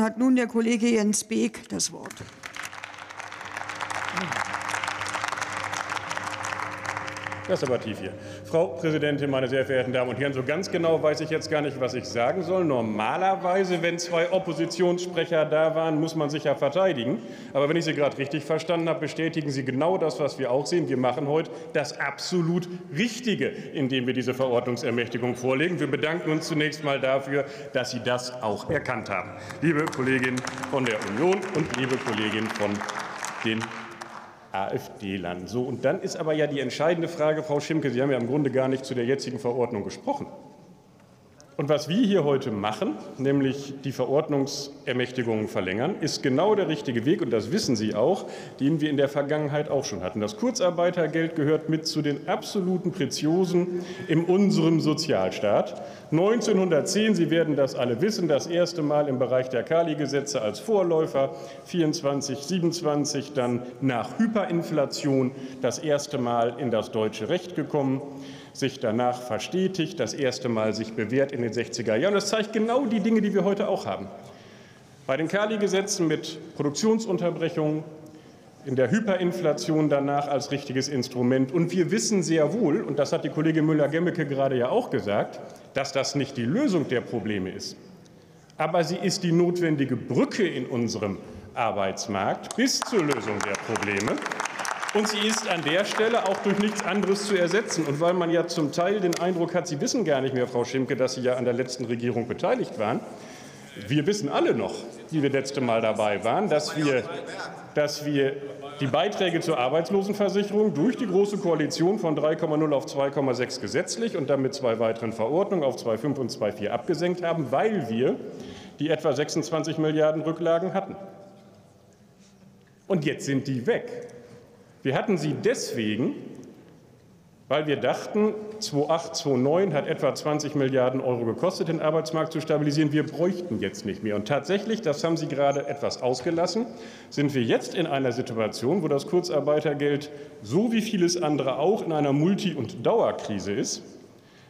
hat nun der Kollege Jens Beek das Wort. Das ist aber tief hier. Frau Präsidentin, meine sehr verehrten Damen und Herren, so ganz genau weiß ich jetzt gar nicht, was ich sagen soll. Normalerweise, wenn zwei Oppositionssprecher da waren, muss man sich ja verteidigen. Aber wenn ich Sie gerade richtig verstanden habe, bestätigen Sie genau das, was wir auch sehen. Wir machen heute das absolut Richtige, indem wir diese Verordnungsermächtigung vorlegen. Wir bedanken uns zunächst mal dafür, dass Sie das auch erkannt haben. Liebe Kollegin von der Union und liebe Kollegin von den AfD-Land. So, und dann ist aber ja die entscheidende Frage, Frau Schimke, Sie haben ja im Grunde gar nicht zu der jetzigen Verordnung gesprochen. Und was wir hier heute machen, nämlich die Verordnungsermächtigungen verlängern, ist genau der richtige Weg, und das wissen Sie auch, den wir in der Vergangenheit auch schon hatten. Das Kurzarbeitergeld gehört mit zu den absoluten Preziosen in unserem Sozialstaat. 1910, Sie werden das alle wissen, das erste Mal im Bereich der Kali-Gesetze als Vorläufer, 24, 27, dann nach Hyperinflation das erste Mal in das deutsche Recht gekommen sich danach verstetigt, das erste Mal sich bewährt in den 60er Jahren. Das zeigt genau die Dinge, die wir heute auch haben. Bei den Kali-Gesetzen mit Produktionsunterbrechungen, in der Hyperinflation danach als richtiges Instrument. Und wir wissen sehr wohl, und das hat die Kollegin Müller-Gemmecke gerade ja auch gesagt, dass das nicht die Lösung der Probleme ist. Aber sie ist die notwendige Brücke in unserem Arbeitsmarkt bis zur Lösung der Probleme. Und sie ist an der Stelle auch durch nichts anderes zu ersetzen. Und weil man ja zum Teil den Eindruck hat, Sie wissen gar nicht mehr, Frau Schimke, dass Sie ja an der letzten Regierung beteiligt waren. Wir wissen alle noch, die wir letzte Mal dabei waren, dass wir, dass wir die Beiträge zur Arbeitslosenversicherung durch die Große Koalition von 3,0 auf 2,6 gesetzlich und dann mit zwei weiteren Verordnungen auf 2,5 und 2,4 abgesenkt haben, weil wir die etwa 26 Milliarden Rücklagen hatten. Und jetzt sind die weg. Wir hatten sie deswegen, weil wir dachten, 2008, 2009 hat etwa 20 Milliarden Euro gekostet, den Arbeitsmarkt zu stabilisieren. Wir bräuchten jetzt nicht mehr. Und tatsächlich, das haben Sie gerade etwas ausgelassen, sind wir jetzt in einer Situation, wo das Kurzarbeitergeld so wie vieles andere auch in einer Multi- und Dauerkrise ist,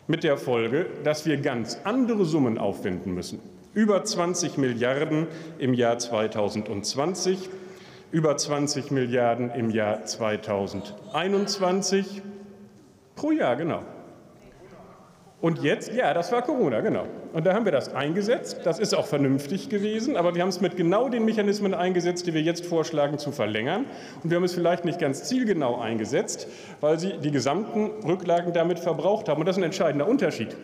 mit der Folge, dass wir ganz andere Summen aufwenden müssen. Über 20 Milliarden im Jahr 2020 über 20 Milliarden im Jahr 2021 pro Jahr, genau. Und jetzt, ja, das war Corona, genau. Und da haben wir das eingesetzt. Das ist auch vernünftig gewesen, aber wir haben es mit genau den Mechanismen eingesetzt, die wir jetzt vorschlagen zu verlängern. Und wir haben es vielleicht nicht ganz zielgenau eingesetzt, weil sie die gesamten Rücklagen damit verbraucht haben. Und das ist ein entscheidender Unterschied.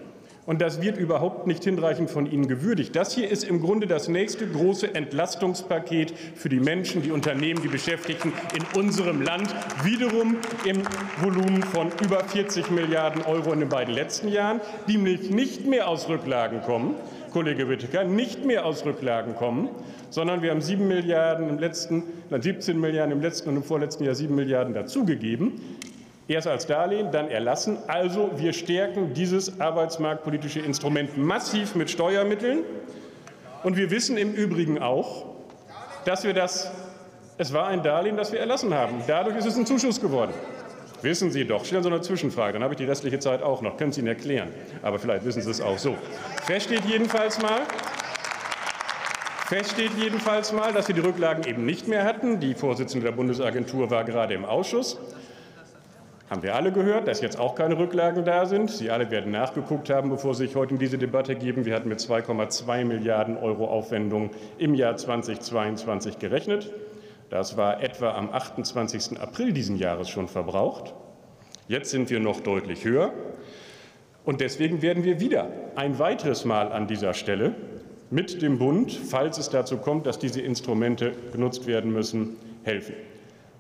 Und das wird überhaupt nicht hinreichend von Ihnen gewürdigt. Das hier ist im Grunde das nächste große Entlastungspaket für die Menschen, die Unternehmen, die Beschäftigten in unserem Land. Wiederum im Volumen von über 40 Milliarden Euro in den beiden letzten Jahren, die nicht mehr aus Rücklagen kommen, Kollege Whittaker, nicht mehr aus Rücklagen kommen, sondern wir haben 7 Milliarden im letzten, 17 Milliarden im letzten und im vorletzten Jahr 7 Milliarden dazugegeben. Erst als Darlehen, dann erlassen. Also wir stärken dieses arbeitsmarktpolitische Instrument massiv mit Steuermitteln. Und wir wissen im Übrigen auch, dass wir das, es war ein Darlehen, das wir erlassen haben. Dadurch ist es ein Zuschuss geworden. Wissen Sie doch. Stellen Sie eine Zwischenfrage, dann habe ich die restliche Zeit auch noch. Können Sie Ihnen erklären. Aber vielleicht wissen Sie es auch so. Fest steht jedenfalls mal, Fest steht jedenfalls mal, dass wir die Rücklagen eben nicht mehr hatten. Die Vorsitzende der Bundesagentur war gerade im Ausschuss. Haben wir alle gehört, dass jetzt auch keine Rücklagen da sind. Sie alle werden nachgeguckt haben, bevor Sie sich heute in diese Debatte geben. Wir hatten mit 2,2 Milliarden Euro Aufwendungen im Jahr 2022 gerechnet. Das war etwa am 28. April diesen Jahres schon verbraucht. Jetzt sind wir noch deutlich höher. Und deswegen werden wir wieder ein weiteres Mal an dieser Stelle mit dem Bund, falls es dazu kommt, dass diese Instrumente genutzt werden müssen, helfen.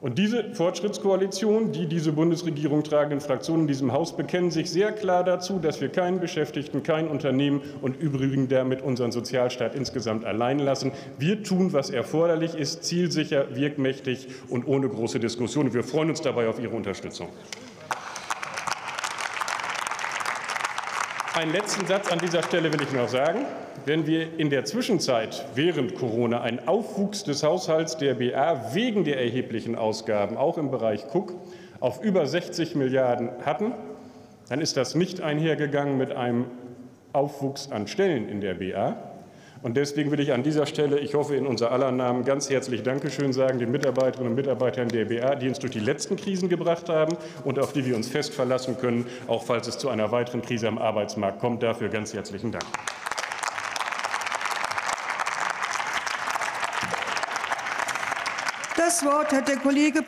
Und diese Fortschrittskoalition, die diese Bundesregierung tragenden Fraktionen in diesem Haus bekennen sich sehr klar dazu, dass wir keinen Beschäftigten, kein Unternehmen und übrigens damit unseren Sozialstaat insgesamt allein lassen. Wir tun, was erforderlich ist, zielsicher, wirkmächtig und ohne große Diskussion. Wir freuen uns dabei auf Ihre Unterstützung. Einen letzten Satz an dieser Stelle will ich noch sagen. Wenn wir in der Zwischenzeit während Corona einen Aufwuchs des Haushalts der BA wegen der erheblichen Ausgaben, auch im Bereich Cook, auf über 60 Milliarden hatten, dann ist das nicht einhergegangen mit einem Aufwuchs an Stellen in der BA, Und deswegen will ich an dieser Stelle, ich hoffe in unser aller Namen, ganz herzlich Dankeschön sagen den Mitarbeiterinnen und Mitarbeitern der BA, die uns durch die letzten Krisen gebracht haben und auf die wir uns fest verlassen können, auch falls es zu einer weiteren Krise am Arbeitsmarkt kommt. Dafür ganz herzlichen Dank. Das Wort hat der Kollege